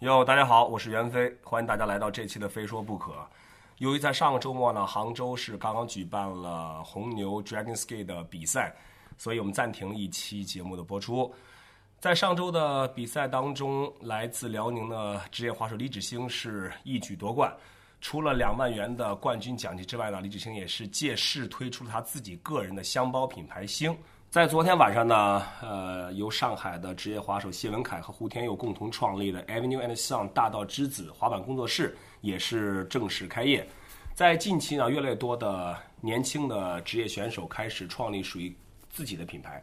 哟，大家好，我是袁飞，欢迎大家来到这期的《非说不可》。由于在上个周末呢，杭州市刚刚举办了红牛 Dragon Ski 的比赛，所以我们暂停了一期节目的播出。在上周的比赛当中，来自辽宁的职业滑手李芷星是一举夺冠。除了两万元的冠军奖金之外呢，李芷星也是借势推出了他自己个人的箱包品牌星。在昨天晚上呢，呃，由上海的职业滑手谢文凯和胡天佑共同创立的 Avenue and Son 大道之子滑板工作室也是正式开业。在近期呢，越来越多的年轻的职业选手开始创立属于自己的品牌，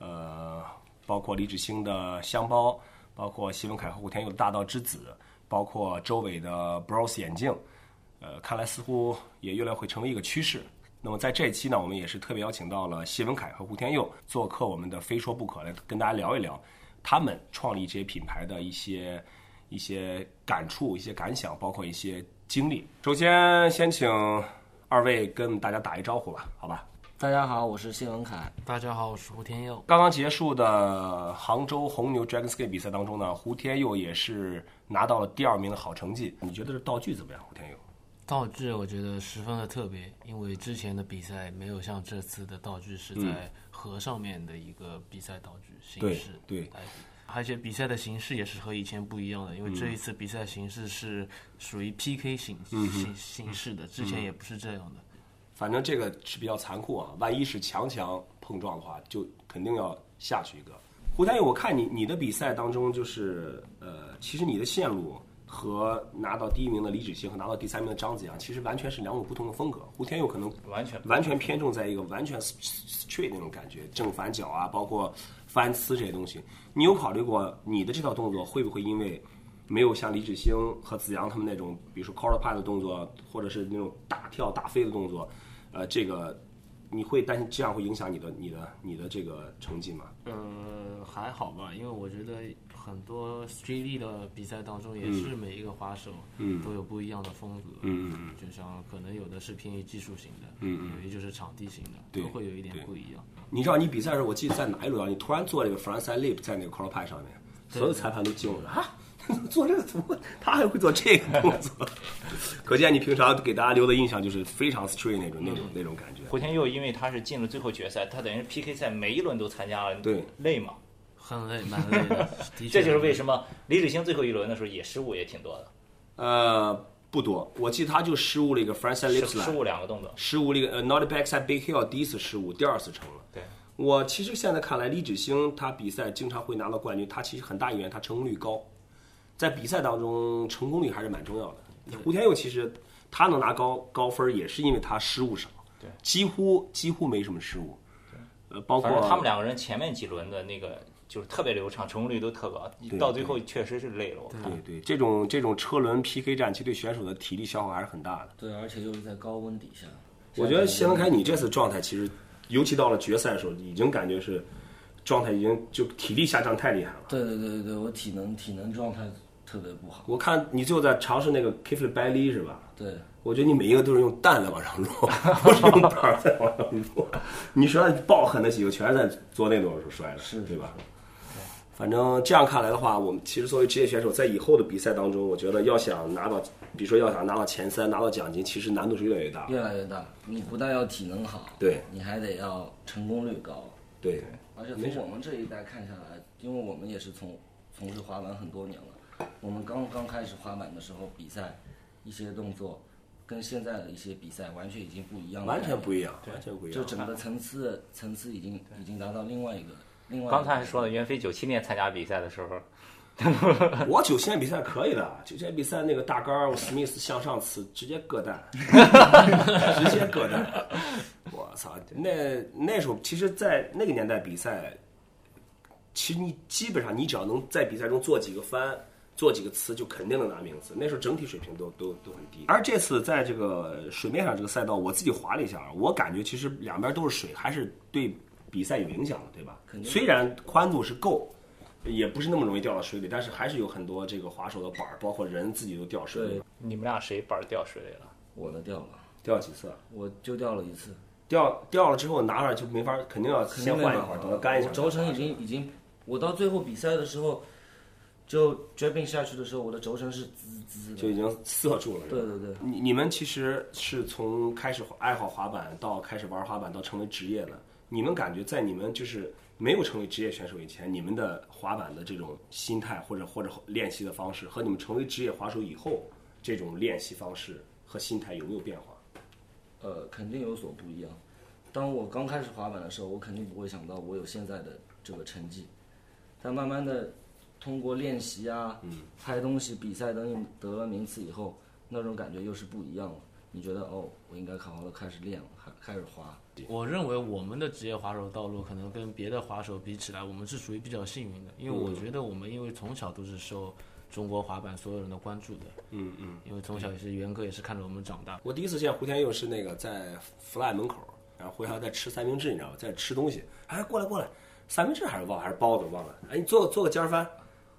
呃，包括李芷星的箱包，包括谢文凯和胡天佑的大道之子，包括周伟的 Bros 眼镜，呃，看来似乎也越来会成为一个趋势。那么在这一期呢，我们也是特别邀请到了谢文凯和胡天佑做客我们的《非说不可》，来跟大家聊一聊他们创立这些品牌的一些一些感触、一些感想，包括一些经历。首先，先请二位跟大家打一招呼吧，好吧？大家好，我是谢文凯。大家好，我是胡天佑。刚刚结束的杭州红牛 Dragon Ski 比赛当中呢，胡天佑也是拿到了第二名的好成绩。你觉得这道具怎么样，胡天佑？道具我觉得十分的特别，因为之前的比赛没有像这次的道具是在河上面的一个比赛道具形式对对，而且比赛的形式也是和以前不一样的，因为这一次比赛形式是属于 PK 形形形式的，之前也不是这样的。反正这个是比较残酷啊，万一是强强碰撞的话，就肯定要下去一个。胡天佑，我看你你的比赛当中就是呃，其实你的线路。和拿到第一名的李芷星和拿到第三名的张子阳，其实完全是两种不同的风格。胡天佑可能完全完全偏重在一个完全 straight 那种感觉，正反脚啊，包括翻呲这些东西。你有考虑过你的这套动作会不会因为没有像李芷星和子阳他们那种，比如说 quarter pipe 的动作，或者是那种大跳大飞的动作，呃，这个你会担心这样会影响你的你的你的这个成绩吗？嗯，还好吧，因为我觉得。很多 Street 的比赛当中，也是每一个滑手都有不一样的风格。嗯嗯就像可能有的是偏于技术型的，嗯有的就是场地型的，都会有一点不一样。你知道你比赛的时候，我记得在哪一轮啊？你突然做这个 frontside lip 在那个 collar pad 上面，所有裁判都惊了啊！做这个怎么他还会做这个动作？可见你平常给大家留的印象就是非常 straight 那种那种那种感觉。胡天佑因为他是进了最后决赛，他等于是 PK 赛每一轮都参加了，对，累吗？很累，蛮累的。这就是为什么李芷星最后一轮的时候也失误也挺多的。呃，不多，我记得他就失误了一个 frontside lip，失误两个动作，失误了一个呃 not backside big hill，第一次失误，第二次成了。对，我其实现在看来，李芷星他比赛经常会拿到冠军，他其实很大一原因他成功率高，在比赛当中成功率还是蛮重要的。胡天佑其实他能拿高高分，也是因为他失误少，对，几乎几乎没什么失误。对，呃，包括他们两个人前面几轮的那个。就是特别流畅，成功率都特高，到最后确实是累了。我看，对对，这种这种车轮 PK 战，其实对选手的体力消耗还是很大的。对，而且又是在高温底下。我觉得谢文凯，你这次状态其实，尤其到了决赛的时候，已经感觉是状态已经就体力下降太厉害了。对对对对对，我体能体能状态特别不好。我看你最后在尝试那个 k i f l e b a l y 是吧？对，我觉得你每一个都是用蛋在往上落，不是用板在往上落。你说爆狠的几个全是在做那种的时候摔的，是对吧？反正这样看来的话，我们其实作为职业选手，在以后的比赛当中，我觉得要想拿到，比如说要想拿到前三、拿到奖金，其实难度是越来越大。越来越大，你不但要体能好，对，你还得要成功率高。对，而且从我们这一代看下来，因为我们也是从从事滑板很多年了，我们刚刚开始滑板的时候，比赛一些动作跟现在的一些比赛完全已经不一样了，完全不一样，完全不一样。就整个层次层次已经已经达到另外一个。刚才还说了，袁飞九七年参加比赛的时候，我九七年比赛可以的，九七年比赛那个大杆儿，史密斯向上呲，直接割蛋，直接割蛋。我操，那那时候其实，在那个年代比赛，其实你基本上你只要能在比赛中做几个翻，做几个词，就肯定能拿名次。那时候整体水平都都都很低。而这次在这个水面上这个赛道，我自己滑了一下，我感觉其实两边都是水，还是对。比赛有影响的，对吧？虽然宽度是够，也不是那么容易掉到水里，但是还是有很多这个滑手的板儿，包括人自己都掉水里。你们俩谁板儿掉水里了？我的掉了，掉几次？我就掉了一次。掉掉了之后拿着就没法，肯定要先换一会儿，等它干一下。轴承已经已经，我到最后比赛的时候，就 draping 下去的时候，我的轴承是滋滋的。就已经涩住了。对对对，你你们其实是从开始爱好滑板到开始玩滑板到成为职业的，你们感觉在你们就是没有成为职业选手以前，你们的滑板的这种心态或者或者练习的方式，和你们成为职业滑手以后这种练习方式和心态有没有变化？呃，肯定有所不一样。当我刚开始滑板的时候，我肯定不会想到我有现在的这个成绩，但慢慢的通过练习啊，拍东西、比赛等你得了名次以后，那种感觉又是不一样了。你觉得哦，我应该好好的开始练了，开开始滑。我认为我们的职业滑手道路可能跟别的滑手比起来，我们是属于比较幸运的，因为我觉得我们因为从小都是受中国滑板所有人的关注的，嗯嗯。因为从小也是元哥也是看着我们长大。我第一次见胡天佑是那个在 Fly 门口，然后回来在吃三明治，你知道吗？在吃东西，哎，过来过来，三明治还是忘还是包子忘了，哎，你做个做个尖儿翻，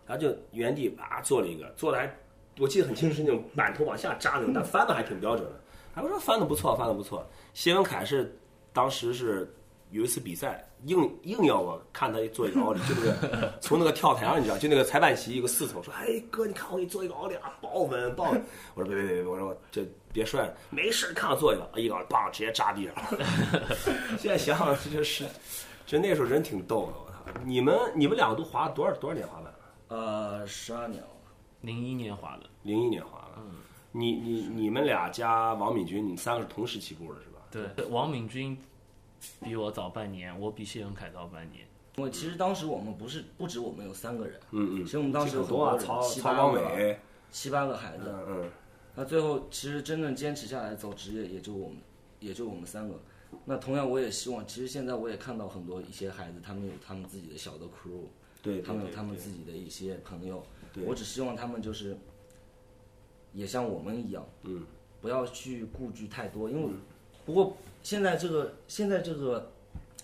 然后就原地啊做了一个，做的还我记得很清楚是那种板头往下扎那种，但翻的还挺标准的。哎，我说翻的不错，翻的不错。谢文凯是当时是有一次比赛，硬硬要我看他做一个奥利，就那个 从那个跳台上，你知道，就那个裁判席一个四层，说，哎哥，你看我给你做一个奥利啊，保稳保稳。我说别别别别，我说这别摔了，没事，看我做一个，一个奥利棒直接扎地上了。现在想想，这就是，就那时候人挺逗的，我操！你们你们两个都滑了多少多少年滑板了？呃，十二年了。零一年滑的，零一年滑了。你你你们俩加王敏君，你们三个是同时起步的是吧？对，王敏君比我早半年，我比谢永凯早半年。因为其实当时我们不是不止我们有三个人，嗯嗯。其实我们当时有很多啊，人，曹七曹光八个，伟，七八个孩子。嗯嗯。那最后其实真正坚持下来走职业，也就我们，也就我们三个。那同样，我也希望，其实现在我也看到很多一些孩子，他们有他们自己的小的 crew，对，他们有他们自己的一些朋友。对我只希望他们就是，也像我们一样，嗯，不要去顾忌太多，因为不过现在这个现在这个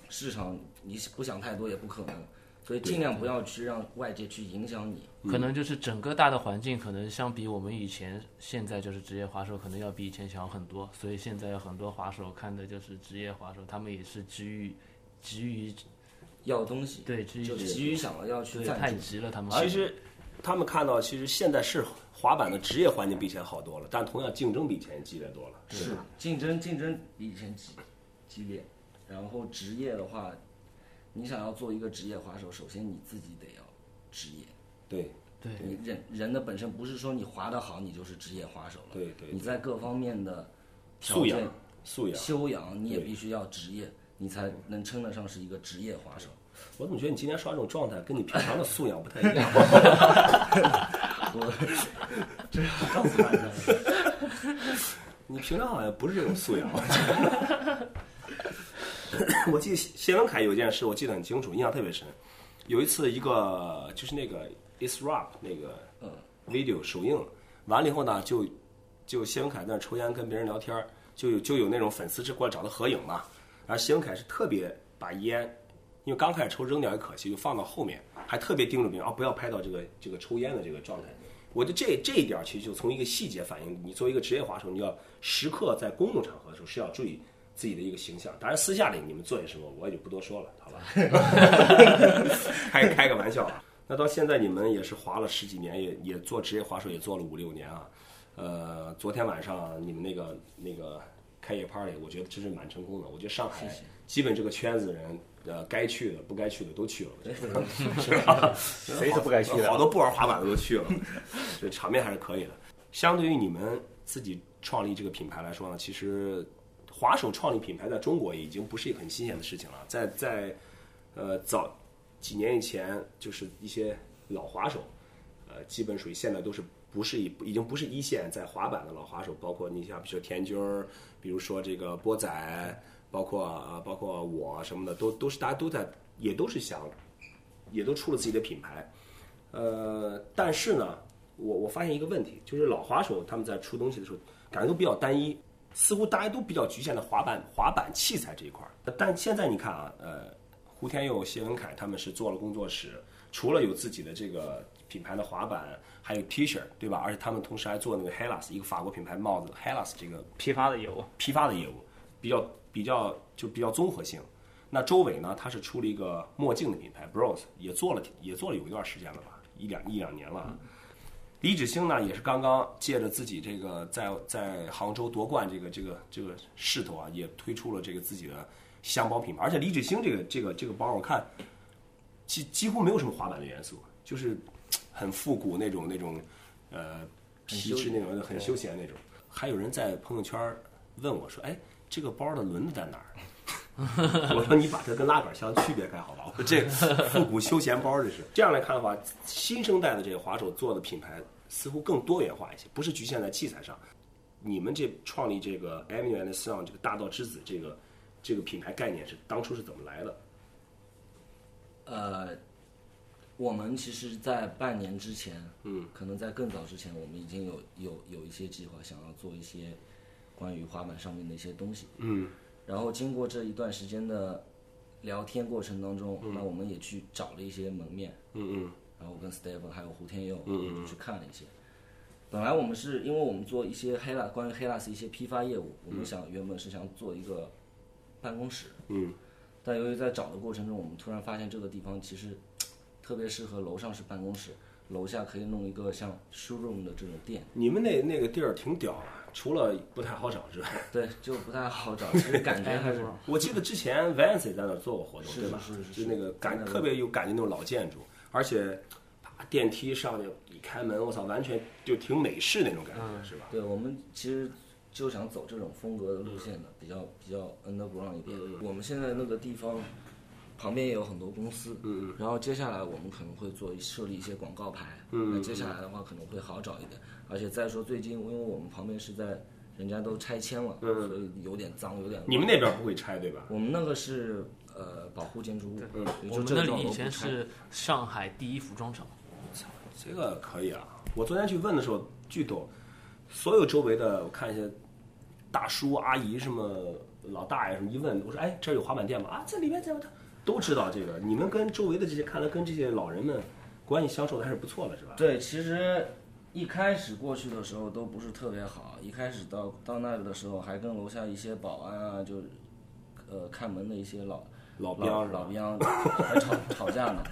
市场，你不想太多也不可能，所以尽量不要去让外界去影响你。可能就是整个大的环境，可能相比我们以前，现在就是职业滑手，可能要比以前强很多。所以现在有很多滑手看的就是职业滑手，他们也是急于急于要东西，对急于就急于想要去对。太急了，他们其实他们看到，其实现在是滑板的职业环境比以前好多了，但同样竞争比以前激烈多了。是竞争竞争比以前激激烈，然后职业的话，你想要做一个职业滑手，首先你自己得要职业。对对你人人的本身不是说你滑得好你就是职业滑手了，对对你在各方面的素养、素养。修养，你也必须要职业，你才能称得上是一个职业滑手。我怎么觉得你今天刷这种状态跟你平常的素养不太一样？这要告诉大家，你平常好像不是这种素养。我记得谢文凯有件事，我记得很清楚，印象特别深。有一次，一个就是那个 Is Rock 那个嗯 video 首映完了以后呢，就就谢文凯在那抽烟跟别人聊天儿，就有就有那种粉丝是过来找他合影嘛。然后谢文凯是特别把烟，因为刚开始抽扔掉也可惜，就放到后面，还特别叮嘱别人啊不要拍到这个这个抽烟的这个状态。我觉得这这一点儿其实就从一个细节反映，你作为一个职业滑手，你要时刻在公共场合的时候是要注意自己的一个形象。当然私下里你们做些什么，我也就不多说了，好吧？开开个玩笑啊。那到现在你们也是滑了十几年，也也做职业滑手也做了五六年啊。呃，昨天晚上你们那个那个开业 party，我觉得真是蛮成功的。我觉得上海基本这个圈子的人，呃，该去的不该去的都去了，是吧？谁都不该去的好多不玩滑板的都去了，这场面还是可以的。相对于你们自己创立这个品牌来说呢，其实滑手创立品牌在中国已经不是一个很新鲜的事情了。在在呃早几年以前，就是一些老滑手，呃，基本属于现在都是不是已已经不是一线在滑板的老滑手，包括你像比如说田军儿，比如说这个波仔，包括呃包括我什么的，都都是大家都在也都是想，也都出了自己的品牌。呃，但是呢，我我发现一个问题，就是老滑手他们在出东西的时候，感觉都比较单一，似乎大家都比较局限在滑板滑板器材这一块儿。但现在你看啊，呃，胡天佑、谢文凯他们是做了工作室，除了有自己的这个品牌的滑板，还有 T 恤，对吧？而且他们同时还做那个 Hellas 一个法国品牌帽子 Hellas 这个批发的业务，批发的业务，比较比较就比较综合性。那周伟呢，他是出了一个墨镜的品牌 Bros，也做了也做了有一段时间了吧？一两一两年了。李芷星呢，也是刚刚借着自己这个在在杭州夺冠这个这个这个势头啊，也推出了这个自己的箱包品牌。而且李芷星这个这个这个包，我看几几乎没有什么滑板的元素，就是很复古那种那种呃皮质那种很休闲那种。还有人在朋友圈问我说：“哎，这个包的轮子在哪儿？” 我说：“你把它跟拉杆箱区别开好吧？”我说：“这复古休闲包这是。”这样来看的话，新生代的这个滑手做的品牌似乎更多元化一些，不是局限在器材上。你们这创立这个 a m u and Sound 这个大道之子这个这个品牌概念是当初是怎么来的？呃，我们其实，在半年之前，嗯，可能在更早之前，我们已经有有有一些计划，想要做一些关于滑板上面的一些东西。嗯。然后经过这一段时间的聊天过程当中，那我们也去找了一些门面，嗯嗯。然后跟 Stephen 还有胡天佑，我们就去看了一些。本来我们是因为我们做一些黑拉关于黑拉斯一些批发业务，我们想原本是想做一个办公室，嗯。但由于在找的过程中，我们突然发现这个地方其实特别适合楼上是办公室，楼下可以弄一个像 showroom 的这种店，你们那那个地儿挺屌啊，除了不太好找之外，对，就不太好找，其实感觉还是 我记得之前 Vance 也在那儿做过活动，是对吧？是是是就那个感特别有感觉那种老建筑，而且啪电梯上去一开门，我操，完全就挺美式那种感觉，是吧？对，我们其实就想走这种风格的路线的，比较比较 underground 一点。我们现在那个地方旁边也有很多公司，嗯嗯然后接下来我们可能会做设立一些广告牌，嗯那接下来的话可能会好找一点。而且再说最近，因为我们旁边是在人家都拆迁了，嗯所以有点脏，有点。你们那边不会拆对吧？我们那个是呃保护建筑物，嗯我就这栋们那里以前是上海第一服装厂，这个可以啊！我昨天去问的时候，巨逗，所有周围的我看一些大叔阿姨什么老大爷什么一问，我说哎这儿有滑板店吗？啊这里面在都知道这个。你们跟周围的这些看来跟这些老人们关系相处的还是不错的，是吧？对，其实一开始过去的时候都不是特别好，一开始到到那里的时候还跟楼下一些保安啊，就呃看门的一些老老老兵是吧？老兵还吵 吵架呢。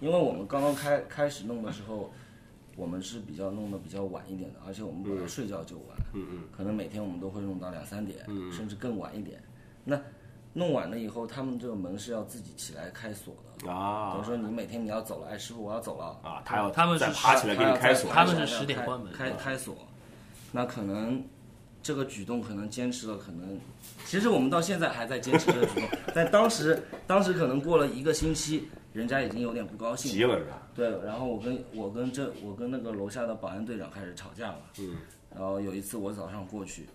因为我们刚刚开开始弄的时候，我们是比较弄得比较晚一点的，而且我们本来睡觉就晚，嗯嗯可能每天我们都会弄到两三点，甚至更晚一点。那弄完了以后，他们这个门是要自己起来开锁的。等啊于说你每天你要走了，哎，师傅我要走了，啊，他要他们是再爬起来给你开锁，他们是10点关门开开锁，那可能这个举动可能坚持了，可能其实我们到现在还在坚持这个举动，但当时当时可能过了一个星期，人家已经有点不高兴急了是吧？对，然后我跟我跟这我跟那个楼下的保安队长开始吵架了。嗯。然后有一次我早上过去，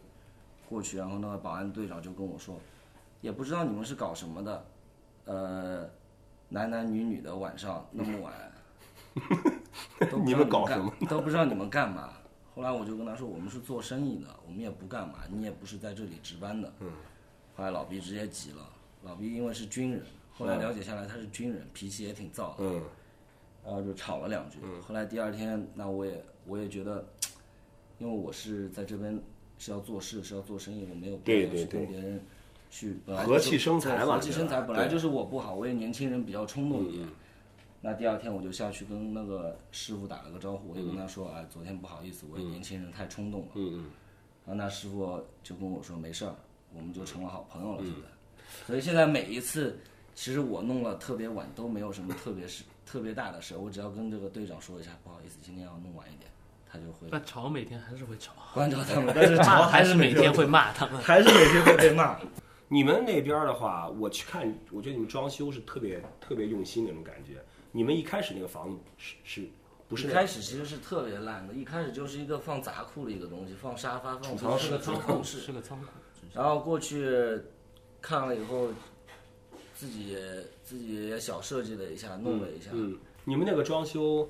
过去，然后那个保安队长就跟我说，也不知道你们是搞什么的，呃，男男女女的晚上那么晚，都你们搞干什么？都不知道你们干嘛。后来我就跟他说，我们是做生意的，我们也不干嘛，你也不是在这里值班的。嗯。后来老毕直接急了，老毕因为是军人，后来了解下来他是军人，脾气也挺躁的。嗯然后就吵了两句。后来第二天，那我也我也觉得，因为我是在这边是要做事，是要做生意，我没有必要去对对对跟别人去本来和气生财嘛和气生财本来就是我不好，我也年轻人比较冲动一嗯点。那第二天我就下去跟那个师傅打了个招呼，我就跟他说啊，昨天不好意思，我也年轻人太冲动了。嗯嗯，然后那师傅就跟我说没事儿，我们就成了好朋友了。现在，嗯所以现在每一次，其实我弄了特别晚都没有什么特别事、特别大的事，我只要跟这个队长说一下，不好意思，今天要弄晚一点，他就会但吵每天还是会吵，关照他们，但是 吵还是每天天会骂他们。还是每天会被骂。你们那边的话，我去看，我觉得你们装修是特别特别用心那种感觉。你们一开始那个房子是是不是一开始其实是特别烂的，一开始就是一个放杂库的一个东西，放沙发、放藏是个仓库室，是个仓库，然后过去看了以后，自己自己也小设计了一下，弄了一下。嗯，你们那个装修，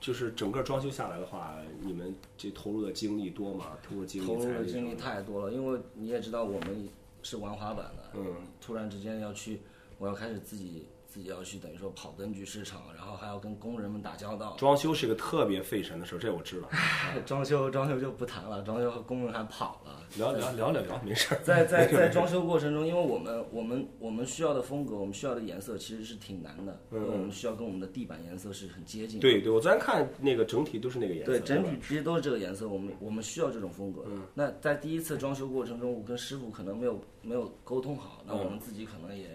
就是整个装修下来的话，你们这投入的精力多吗？投入精力、投入的精力太多了，因为你也知道我们是玩滑板的，嗯，突然之间要去，我要开始自己自己要去等于说跑灯具市场，然后还要跟工人们打交道。装修是一个特别费神的事儿，这我知道。装修装修就不谈了，装修和工人还跑了。聊聊聊聊聊，没事儿。在在在装修过程中，因为我们我们我们需要的风格，我们需要的颜色其实是挺难的，因为我们需要跟我们的地板颜色是很接近的。对对，我昨天看那个整体都是那个颜色。对，整体其实都是这个颜色，我们我们需要这种风格。嗯那在第一次装修过程中，我跟师傅可能没有没有沟通好，那我们自己可能也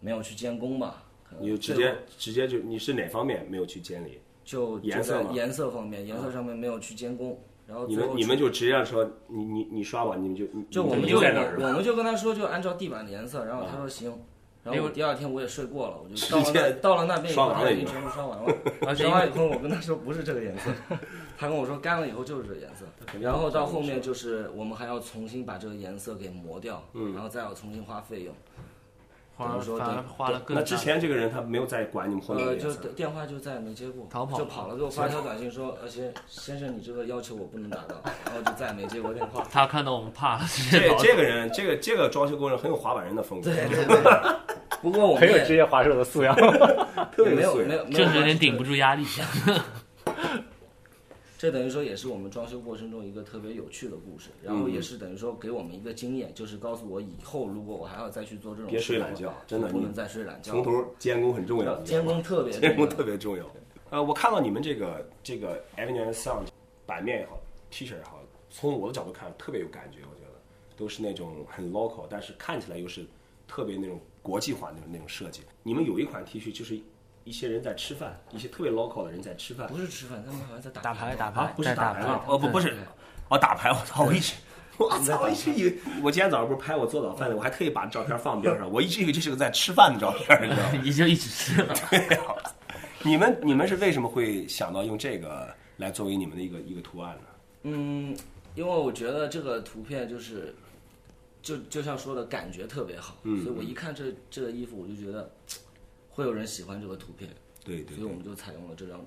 没有去监工吧。可能你就直接直接就你是哪方面没有去监理？就颜色颜色方面，颜色上面没有去监工，然后你们你们就直接说你你你刷吧，你们就就我们就在那儿？我们就跟他说，就按照地板的颜色，然后他说行。然后我第二天我也睡过了，我就到了那到了那边以后，刷完了已经他已经全部刷完了。刷完以后，我跟他说不是这个颜色，他跟我说干了以后就是这个颜色。然后到后面就是我们还要重新把这个颜色给磨掉，嗯然后再要重新花费用。花怎么说反而花了更大那之前这个人他没有再管你们后面的呃，就。电话就再也没接过，逃跑就跑了，给我发条短信说，而且先生你这个要求我不能达到，然后就再也没接过电话。他看到我们怕了，这这个人，这个这个装修工人很有滑板人的风格，对对对。不过我们很有职业滑手的素养。特 别也没有没有，没就是有点顶不住压力。这等于说也是我们装修过程中一个特别有趣的故事，然嗯后也是等于说给我们一个经验，就是告诉我以后如果我还要再去做这种别睡懒觉真的你不能再睡懒觉。从头监工很重要，监工特别监工特别重要。呃，我看到你们这个这个 Avenue Sound 版面也好，T 恤也好，从我的角度看特别有感觉，我觉得都是那种很 local，但是看起来又是特别那种国际化那种那种设计。你们有一款 T 恤就是一些人在吃饭，一些特别 local 的人在吃饭不是吃饭，他们好像在打打牌打啊牌，不是打牌打牌啊，哦不不是，哦打牌，我操，我一直。我操！我一直以为我今天早上不是拍我做早饭的，我还特意把照片放边上，我一直以为这是个在吃饭的照片，你知道吗？你就一直吃了。对呀、你们你们是为什么会想到用这个来作为你们的一个一个图案呢？嗯，因为我觉得这个图片就是，就就像说的感觉特别好，嗯所以我一看这这个衣服，我就觉得会有人喜欢这个图片，对对所以我们就采用了这张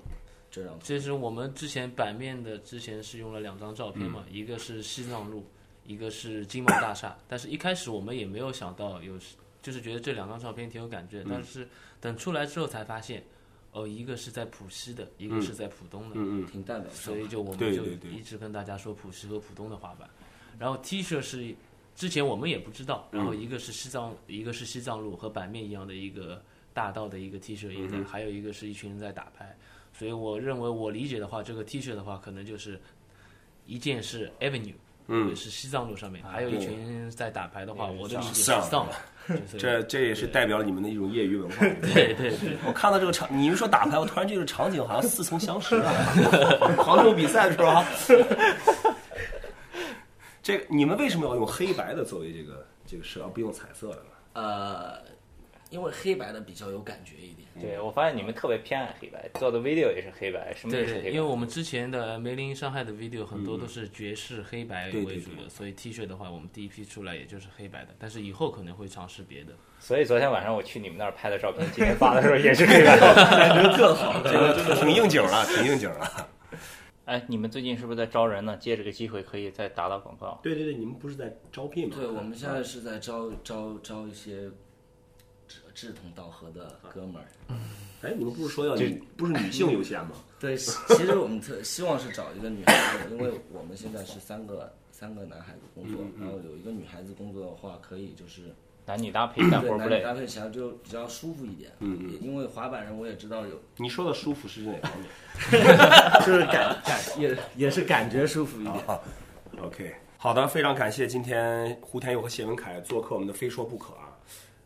这张图。其实我们之前版面的之前是用了两张照片嘛，嗯一个是西藏路，一个是金茂大厦。但是一开始我们也没有想到有，就是觉得这两张照片挺有感觉嗯。但是等出来之后才发现，哦，一个是在浦西的，一个是在浦东的。嗯嗯，挺代表所以就我们就一直跟大家说浦西和浦东的滑板。然后 T 恤是之前我们也不知道，然后一个是西藏，一个是西藏路和版面一样的一个大道的一个 T 恤也在，还有一个是一群人在打牌。所以我认为我理解的话，这个 T 恤的话，可能就是一件是 Avenue。嗯是西藏路上面，还有一群人在打牌的话，我的理解是 就是这这也是代表了你们的一种业余文化。对对对，我看到这个场，你们说打牌，我突然这个场景好像似曾相识啊！杭州比赛的时候啊，这个你们为什么要用黑白的作为这个这个色，而不用彩色的呢？呃，因为黑白的比较有感觉一点。对，我发现你们特别偏爱黑白，做的 video 也是黑白，什么也对对，是黑白。因为我们之前的梅林伤害的 video 很多都是爵士黑白对对对为主的，所以 T 恤的话，我们第一批出来也就是黑白的，但是以后可能会尝试别的。所以昨天晚上我去你们那儿拍的照片，今天发的时候也是黑白。感觉特好。这个这个挺应景了，挺应景了。哎，你们最近是不是在招人呢？借这个机会可以再打打广告。对对对，你们不是在招聘吗？对，我们现在是在招招招一些志志同道合的哥们儿。哎，你们不是说要女不是女性优先吗？对，其实我们特希望是找一个女孩子，因为我们现在是三个三个男孩子工作，然后有一个女孩子工作的话，可以就是男女搭配干对活不累。男女搭配起来就比较舒服一点。嗯嗯因为滑板人我也知道有，你说的舒服是哪方面？就是感感也也是感觉舒服一点。OK，好的，非常感谢今天胡天佑和谢文凯做客我们的《非说不可》啊。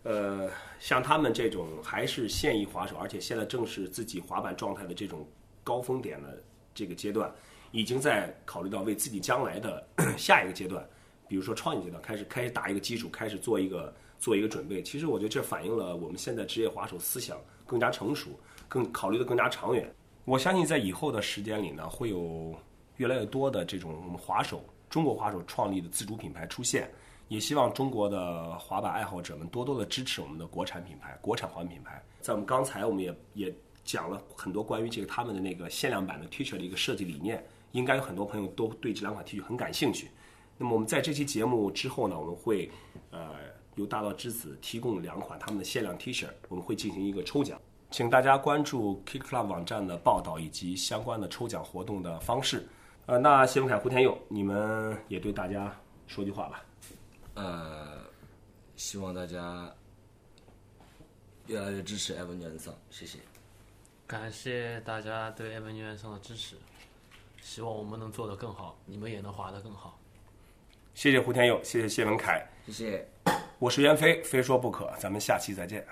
呃，像他们这种还是现役滑手，而且现在正是自己滑板状态的这种高峰点的这个阶段，已经在考虑到为自己将来的 下一个阶段，比如说创业阶段，开始开始打一个基础，开始做一个做一个准备。其实我觉得这反映了我们现在职业滑手思想更加成熟，更考虑的更加长远。我相信在以后的时间里呢，会有越来越多的这种我们滑手、中国滑手创立的自主品牌出现。也希望中国的滑板爱好者们多多的支持我们的国产品牌、国产滑板品牌。在我们刚才，我们也也讲了很多关于这个他们的那个限量版的 T 恤的一个设计理念，应该有很多朋友都对这两款 T 恤很感兴趣。那么我们在这期节目之后呢，我们会呃由大道之子提供两款他们的限量 T 恤，我们会进行一个抽奖，请大家关注 Kick Club 网站的报道以及相关的抽奖活动的方式。呃，那谢文凯、胡天佑，你们也对大家说句话吧。呃，希望大家越来越支持艾文娟桑，谢谢。感谢大家对艾文娟桑的支持，希望我们能做得更好，你们也能滑得更好。谢谢胡天佑，谢谢谢文凯，谢谢。我是袁飞，非说不可，咱们下期再见。